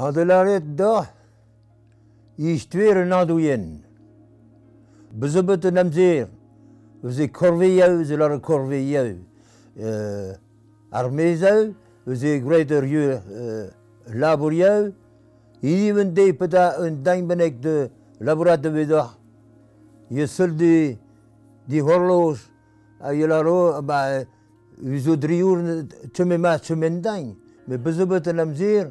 A de la ret da, ich tuer un adu yen. Bezobet un amzer, eus e korve yau, a Euh, ar mezau, eus e gret yu euh, labur yau, idi vun dey peta un dañ benek de laburat de vedoch. Ye sol di, di horloj, a ba, eus o tume ma, tume n'dañ. Me bezobet un amzer,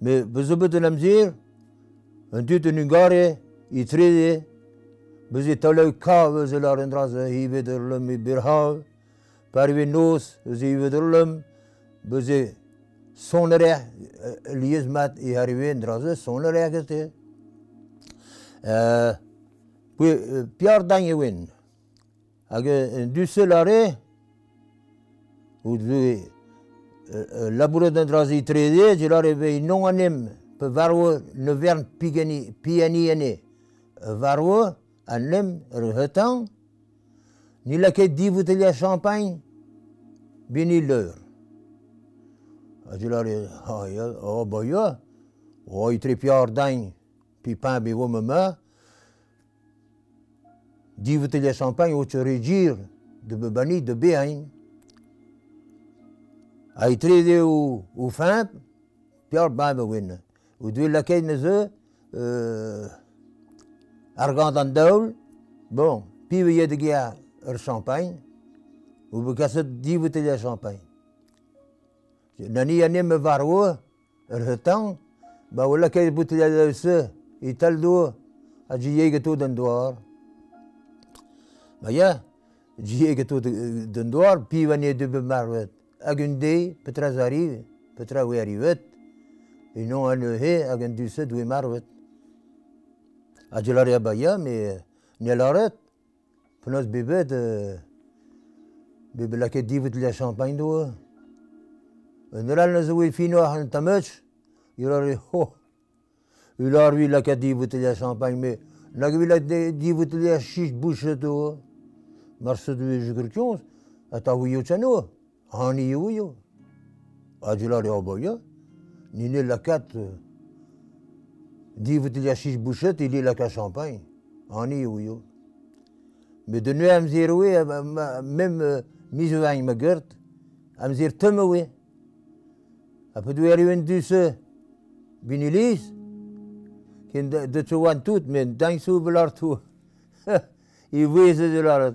Me bezo bet an amzir, an dut an ungarje, i tredje, bezo e tala u ka vezo la an e hi vedo l'hom i e birhav, par ve nos, vezo i vedo lom, bezo son reh, e li mat i har ve endraz, son reh gete. Eh, Pui, piar dañ e wen, aga an dut se ou dut Euh, euh, laburadã drazi trede jilare je nonga non, pe on nevern pigani pianiene euh, varwo allem, ni la champagne bini leur jilare ha ya o wo de champagne o de bebani de behain a e tre de o, o fin, pior ba me wenn. O dwe la ken ne euh, ar gant an daoul, bon, pi ve ye de gea ur champagne, o be kaset di bouteille e de champagne. Nani a ne me varo er ur ba o la e bouteille de se, e tal do, a ji ye geto d'an doar. Ma ya, ji ye geto d'an doar, pi ve ne de be marwet. hag un de, petra zarive, petra we arivet, e non an eo he hag un duse dwe marvet. A gelare ya me ne laret, penaos bebet, euh, bebet laket divet le champagne doa. Un ral na zo e fino an tamet, e lor ho, e lor vi laket divet le champagne, me lak vi laket divet le chich bouchet doa, marse doa e jukur kionz, a ta hui yo hani eo eo. A di lare abo eo. Ni ne lakat di vout lia bouchet e li laka champagne. Hani eo eo. Me de nu am zir oe, mem euh, mizu vang ma gert, am zir tem oe. A pe du eo en duse euh, bin ken de tu wan tout, men dang sou velar tu. I vweze de lare.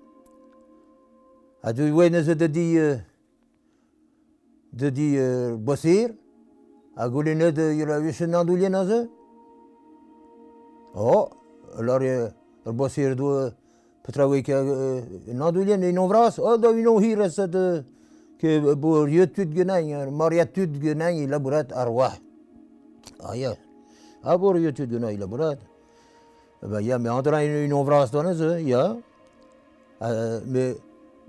a du wen ze de di de di bossir a golene de yura wish na du lena ze oh lor ye bosir du petrawe an na du lena ino vras oh do ino hira se de ke bo ye tud genay mar ye tud genay e la burat arwa aya a bo ye tud genay e la burat eh ba ya me andra no vras do ya euh, me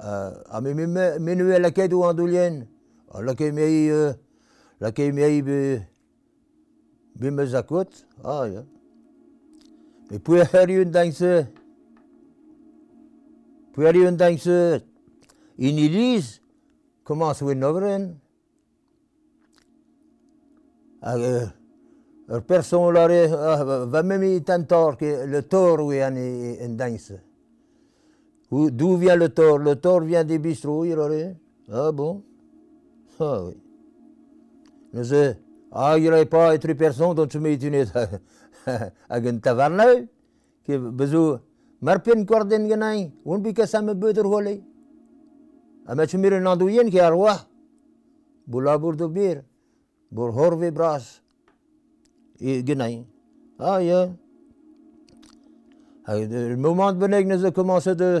ame menue lakay tu andulien lakay mei lakay mei be be mezakot ah ya me pu heriun dankse pu heriun Danse, in ilis commence win noveren Er person lare va même i tantor que le tor ou en danse. D'où vient le tort Le tort vient des bistrots, il aurait. Ah bon Ah oui. Nous ah, il n'y pas être personne dont tu mets une agen taverne qui corde de corden genai un peut que ça me beuter ah, il y tu une andouille qui roi, la de bur pour pour bur de bras et genai ah oui. Ah, le moment de nous suis commencé de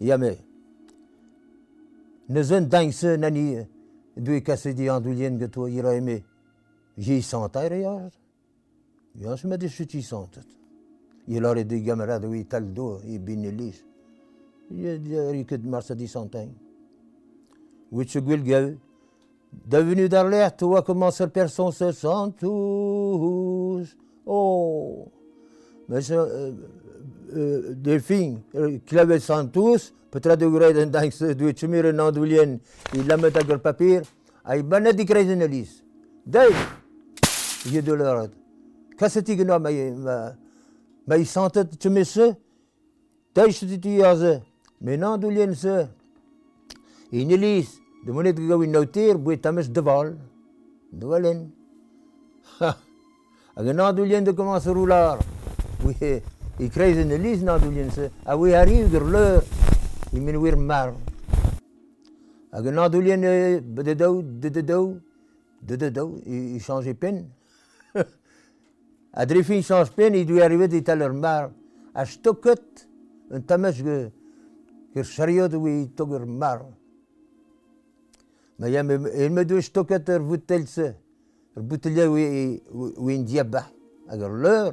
yame nezön dangse nani toi il andulien geto yiraime ji santar yar yas me de suti santet e yilare de gamera dwi taldo i binelis yari ket marsadi which will gav devenu dans l'air toi comment à personne se sent tous oh mais euh, euh, euh Delphine, qui euh, l'avait sans tous, peut-être de gré d'un dans ce du chemin en andoulienne, il l'a met à gueule papier, ay ah, y banné de gré d'une Dès, il y a de l'ordre. Qu'est-ce que tu gagnes, mais, mais, mais il tu mets ce, dès que tu y as, mais non, d'oulienne ce, une liste, de monnaie de gagne une notaire, vous êtes à mes devals, devalen. Ha! Agenadulien de commencer à I kreizh an eliz na dulyan se, a we ar iu gyr leur, i min wir marr. Ag an adulyan bededou, dededou, dededou, i chanje pen. A drefi i chanje pen, i du ar iwet taler tal marr. A stoket, un tamas ge, gyr chariot ou i tog ar marr. Ma yam, il me du stoket ar boutel se, ar boutelia ou i indiabba, ag ar leur.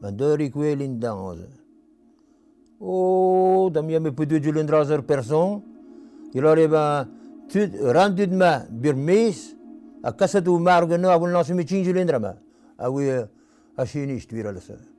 ma deur e gwell dañ O, da mi ame peudu e djul un dra person, il ar eba tud, ran ma bir mes, a kasat ou mar gano a voul nasu me ching djul dra a oui a chenist vira la